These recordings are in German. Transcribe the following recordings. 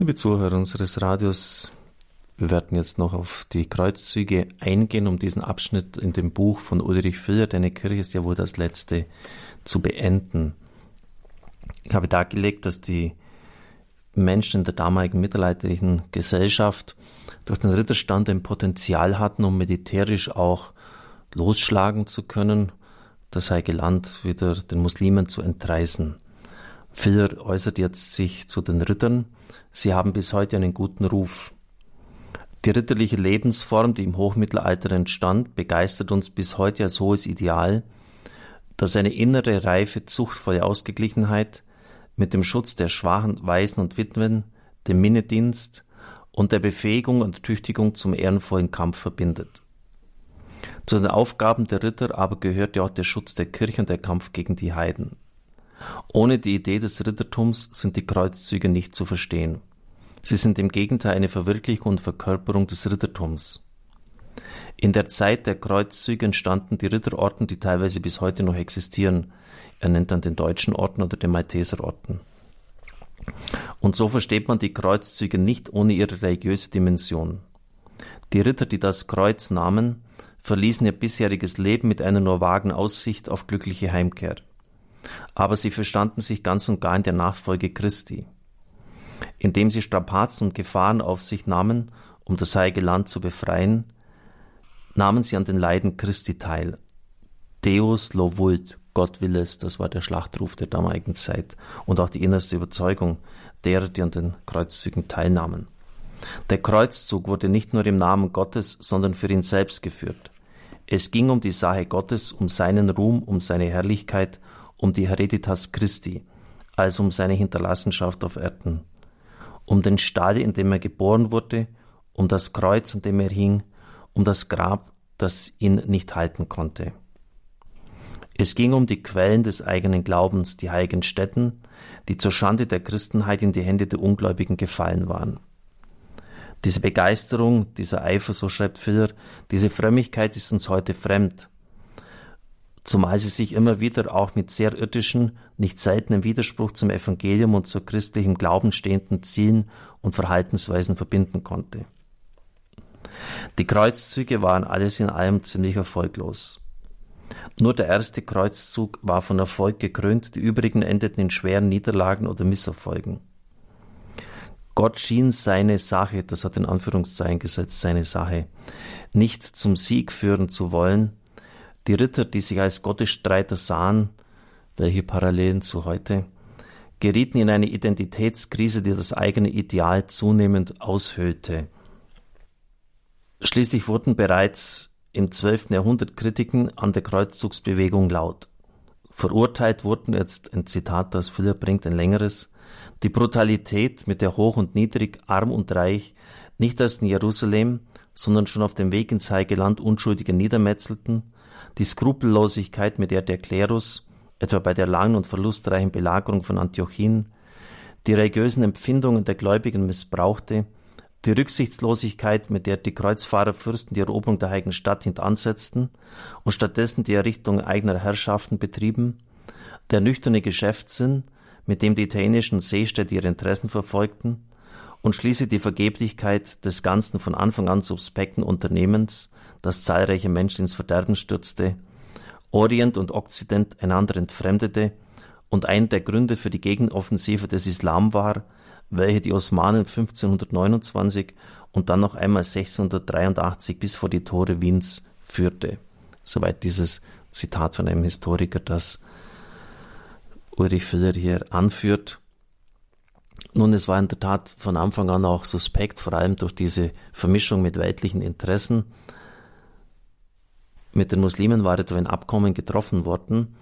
Liebe Zuhörer unseres Radios, wir werden jetzt noch auf die Kreuzzüge eingehen, um diesen Abschnitt in dem Buch von Ulrich Filler, Deine Kirche ist ja wohl das letzte, zu beenden. Ich habe dargelegt, dass die Menschen in der damaligen mittelalterlichen Gesellschaft durch den Ritterstand ein Potenzial hatten, um militärisch auch losschlagen zu können, das heilige Land wieder den Muslimen zu entreißen. Filler äußert jetzt sich zu den Rittern. Sie haben bis heute einen guten Ruf. Die ritterliche Lebensform, die im Hochmittelalter entstand, begeistert uns bis heute als hohes Ideal, das eine innere, reife, zuchtvolle Ausgeglichenheit mit dem Schutz der Schwachen, Waisen und Witwen, dem Minnedienst und der Befähigung und Tüchtigung zum ehrenvollen Kampf verbindet. Zu den Aufgaben der Ritter aber gehört ja auch der Schutz der Kirche und der Kampf gegen die Heiden. Ohne die Idee des Rittertums sind die Kreuzzüge nicht zu verstehen. Sie sind im Gegenteil eine Verwirklichung und Verkörperung des Rittertums. In der Zeit der Kreuzzüge entstanden die Ritterorden, die teilweise bis heute noch existieren. Er nennt dann den Deutschen Orden oder den Malteserorden. Und so versteht man die Kreuzzüge nicht ohne ihre religiöse Dimension. Die Ritter, die das Kreuz nahmen, verließen ihr bisheriges Leben mit einer nur vagen Aussicht auf glückliche Heimkehr. Aber sie verstanden sich ganz und gar in der Nachfolge Christi. Indem sie Strapazen und Gefahren auf sich nahmen, um das heilige Land zu befreien, nahmen sie an den Leiden Christi teil. Deus lo vult, Gott will es, das war der Schlachtruf der damaligen Zeit und auch die innerste Überzeugung derer, die an den Kreuzzügen teilnahmen. Der Kreuzzug wurde nicht nur im Namen Gottes, sondern für ihn selbst geführt. Es ging um die Sache Gottes, um seinen Ruhm, um seine Herrlichkeit, um die Hereditas Christi, also um seine Hinterlassenschaft auf Erden, um den Stall, in dem er geboren wurde, um das Kreuz, an dem er hing, um das Grab, das ihn nicht halten konnte. Es ging um die Quellen des eigenen Glaubens, die heiligen Stätten, die zur Schande der Christenheit in die Hände der Ungläubigen gefallen waren. Diese Begeisterung, dieser Eifer, so schreibt Filler, diese Frömmigkeit ist uns heute fremd, zumal sie sich immer wieder auch mit sehr irdischen, nicht seltenen Widerspruch zum Evangelium und zur christlichen Glauben stehenden Zielen und Verhaltensweisen verbinden konnte. Die Kreuzzüge waren alles in allem ziemlich erfolglos. Nur der erste Kreuzzug war von Erfolg gekrönt, die übrigen endeten in schweren Niederlagen oder Misserfolgen. Gott schien seine Sache, das hat in Anführungszeichen gesetzt, seine Sache, nicht zum Sieg führen zu wollen. Die Ritter, die sich als Gottesstreiter sahen, welche Parallelen zu heute, gerieten in eine Identitätskrise, die das eigene Ideal zunehmend aushöhlte. Schließlich wurden bereits im 12. Jahrhundert Kritiken an der Kreuzzugsbewegung laut. Verurteilt wurden, jetzt ein Zitat, das Philipp bringt, ein längeres, die Brutalität, mit der Hoch und Niedrig, Arm und Reich nicht erst in Jerusalem, sondern schon auf dem Weg ins Heilige Land Unschuldige niedermetzelten, die Skrupellosigkeit, mit der der Klerus, etwa bei der langen und verlustreichen Belagerung von Antiochien, die religiösen Empfindungen der Gläubigen missbrauchte, die Rücksichtslosigkeit, mit der die Kreuzfahrerfürsten die Eroberung der heiligen Stadt hintansetzten und stattdessen die Errichtung eigener Herrschaften betrieben, der nüchterne Geschäftssinn, mit dem die italienischen Seestädte ihre Interessen verfolgten, und schließlich die Vergeblichkeit des ganzen von Anfang an suspekten Unternehmens, das zahlreiche Menschen ins Verderben stürzte, Orient und Okzident einander entfremdete und ein der Gründe für die Gegenoffensive des Islam war, welche die Osmanen 1529 und dann noch einmal 1683 bis vor die Tore Wiens führte. Soweit dieses Zitat von einem Historiker, das Ulrich Filler hier anführt. Nun, es war in der Tat von Anfang an auch suspekt, vor allem durch diese Vermischung mit weltlichen Interessen. Mit den Muslimen war etwa ein Abkommen getroffen worden,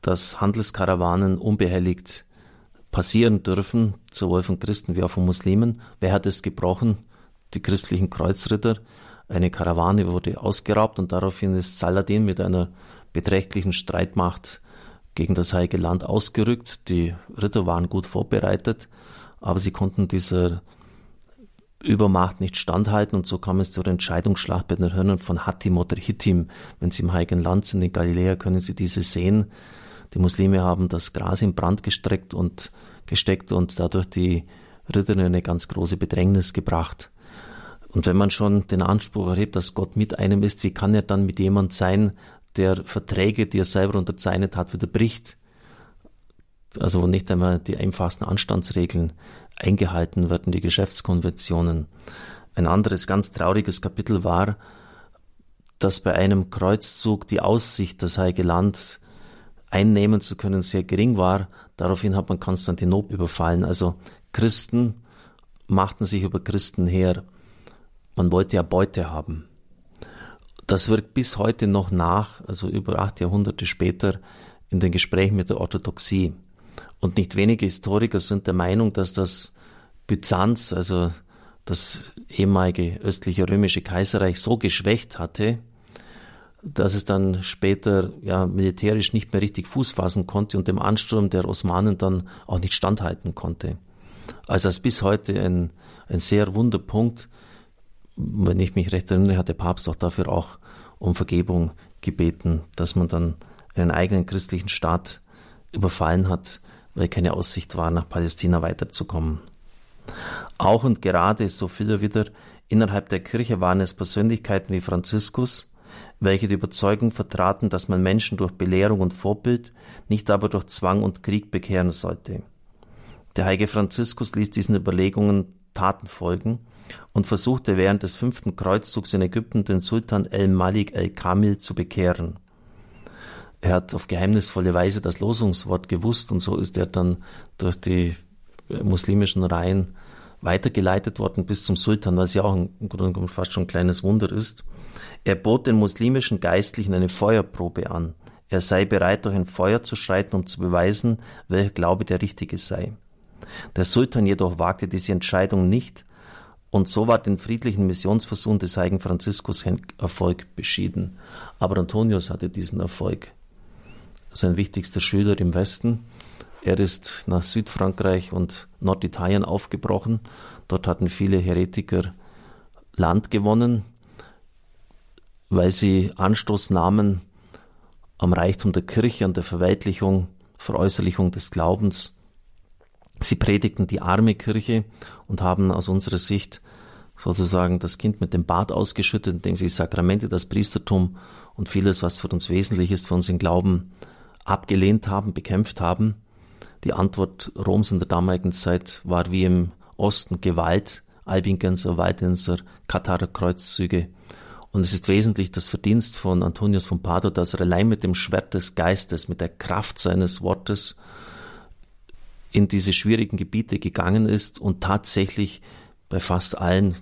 dass Handelskarawanen unbehelligt passieren dürfen, sowohl von Christen wie auch von Muslimen. Wer hat es gebrochen? Die christlichen Kreuzritter. Eine Karawane wurde ausgeraubt und daraufhin ist Saladin mit einer beträchtlichen Streitmacht gegen das Heilige Land ausgerückt. Die Ritter waren gut vorbereitet, aber sie konnten dieser Übermacht nicht standhalten und so kam es zur Entscheidungsschlacht bei den Hörnern von Hattim oder Hittim. Wenn sie im Heiligen Land sind, in Galiläa, können sie diese sehen. Die Muslime haben das Gras in Brand gestreckt und gesteckt und dadurch die Ritter in eine ganz große Bedrängnis gebracht. Und wenn man schon den Anspruch erhebt, dass Gott mit einem ist, wie kann er dann mit jemand sein, der Verträge, die er selber unterzeichnet hat, wieder bricht? Also wo nicht einmal die einfachsten Anstandsregeln eingehalten werden, die Geschäftskonventionen. Ein anderes ganz trauriges Kapitel war, dass bei einem Kreuzzug die Aussicht, das Heilige Land einnehmen zu können, sehr gering war. Daraufhin hat man Konstantinopel überfallen. Also Christen machten sich über Christen her. Man wollte ja Beute haben. Das wirkt bis heute noch nach, also über acht Jahrhunderte später, in den Gesprächen mit der Orthodoxie. Und nicht wenige Historiker sind der Meinung, dass das Byzanz, also das ehemalige östliche römische Kaiserreich, so geschwächt hatte, dass es dann später ja militärisch nicht mehr richtig Fuß fassen konnte und dem Ansturm der Osmanen dann auch nicht standhalten konnte. Also das ist bis heute ein, ein sehr wunder Punkt. Wenn ich mich recht erinnere, hat der Papst auch dafür auch um Vergebung gebeten, dass man dann einen eigenen christlichen Staat überfallen hat, weil keine Aussicht war, nach Palästina weiterzukommen. Auch und gerade, so viel er wieder, innerhalb der Kirche waren es Persönlichkeiten wie Franziskus, welche die Überzeugung vertraten, dass man Menschen durch Belehrung und Vorbild, nicht aber durch Zwang und Krieg bekehren sollte. Der heilige Franziskus ließ diesen Überlegungen Taten folgen und versuchte während des fünften Kreuzzugs in Ägypten den Sultan el-Malik el-Kamil zu bekehren. Er hat auf geheimnisvolle Weise das Losungswort gewusst und so ist er dann durch die muslimischen Reihen weitergeleitet worden bis zum Sultan, was ja auch im Grunde genommen fast schon ein kleines Wunder ist. Er bot den muslimischen Geistlichen eine Feuerprobe an. Er sei bereit, durch ein Feuer zu schreiten, um zu beweisen, welcher Glaube der richtige sei. Der Sultan jedoch wagte diese Entscheidung nicht, und so war den friedlichen Missionsversuch des heiligen Franziskus Erfolg beschieden. Aber Antonius hatte diesen Erfolg. Sein wichtigster Schüler im Westen. Er ist nach Südfrankreich und Norditalien aufgebrochen. Dort hatten viele Heretiker Land gewonnen weil sie Anstoß nahmen am Reichtum der Kirche, an der Verweitlichung, Veräußerlichung des Glaubens. Sie predigten die arme Kirche und haben aus unserer Sicht sozusagen das Kind mit dem Bad ausgeschüttet, indem sie Sakramente, das Priestertum und vieles, was für uns wesentlich ist, für unseren Glauben, abgelehnt haben, bekämpft haben. Die Antwort Roms in der damaligen Zeit war wie im Osten Gewalt, Albingenser, Waldenser, Katarer Kreuzzüge und es ist wesentlich das Verdienst von Antonius von Padua, dass er allein mit dem Schwert des Geistes, mit der Kraft seines Wortes in diese schwierigen Gebiete gegangen ist und tatsächlich bei fast allen,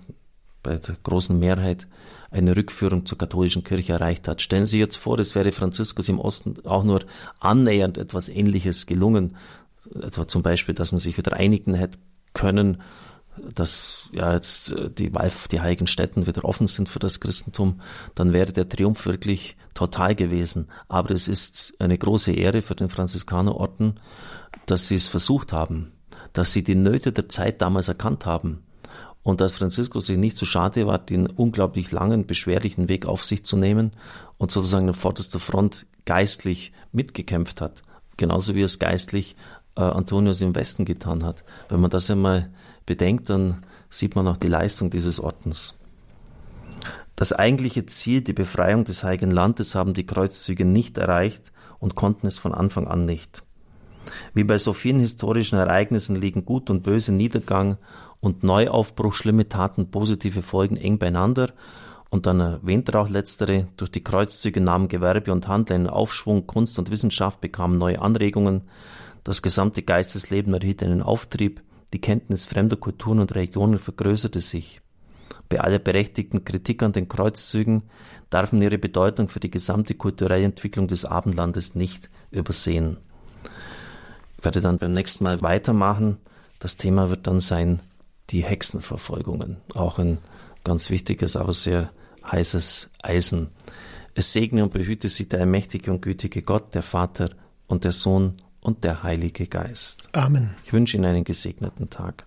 bei der großen Mehrheit, eine Rückführung zur katholischen Kirche erreicht hat. Stellen Sie jetzt vor, es wäre Franziskus im Osten auch nur annähernd etwas Ähnliches gelungen, etwa zum Beispiel, dass man sich wieder einigen hätte können dass ja jetzt äh, die, die heiligen Städten wieder offen sind für das Christentum, dann wäre der Triumph wirklich total gewesen. Aber es ist eine große Ehre für den Franziskanerorden, dass sie es versucht haben, dass sie die Nöte der Zeit damals erkannt haben und dass Franziskus sich nicht so schade war, den unglaublich langen, beschwerlichen Weg auf sich zu nehmen und sozusagen an vorderster Front geistlich mitgekämpft hat. Genauso wie es geistlich äh, Antonius im Westen getan hat. Wenn man das einmal bedenkt, dann sieht man auch die Leistung dieses Ordens. Das eigentliche Ziel, die Befreiung des Heiligen Landes, haben die Kreuzzüge nicht erreicht und konnten es von Anfang an nicht. Wie bei so vielen historischen Ereignissen liegen Gut und Böse, Niedergang und Neuaufbruch, schlimme Taten, positive Folgen eng beieinander und dann erwähnt er auch letztere, durch die Kreuzzüge nahmen Gewerbe und Handel einen Aufschwung, Kunst und Wissenschaft bekamen neue Anregungen, das gesamte Geistesleben erhielt einen Auftrieb, die Kenntnis fremder Kulturen und Religionen vergrößerte sich. Bei aller berechtigten Kritik an den Kreuzzügen darf man ihre Bedeutung für die gesamte kulturelle Entwicklung des Abendlandes nicht übersehen. Ich werde dann beim nächsten Mal weitermachen. Das Thema wird dann sein die Hexenverfolgungen. Auch ein ganz wichtiges, aber sehr heißes Eisen. Es segne und behüte sie der allmächtige und gütige Gott, der Vater und der Sohn und der Heilige Geist. Amen. Ich wünsche Ihnen einen gesegneten Tag.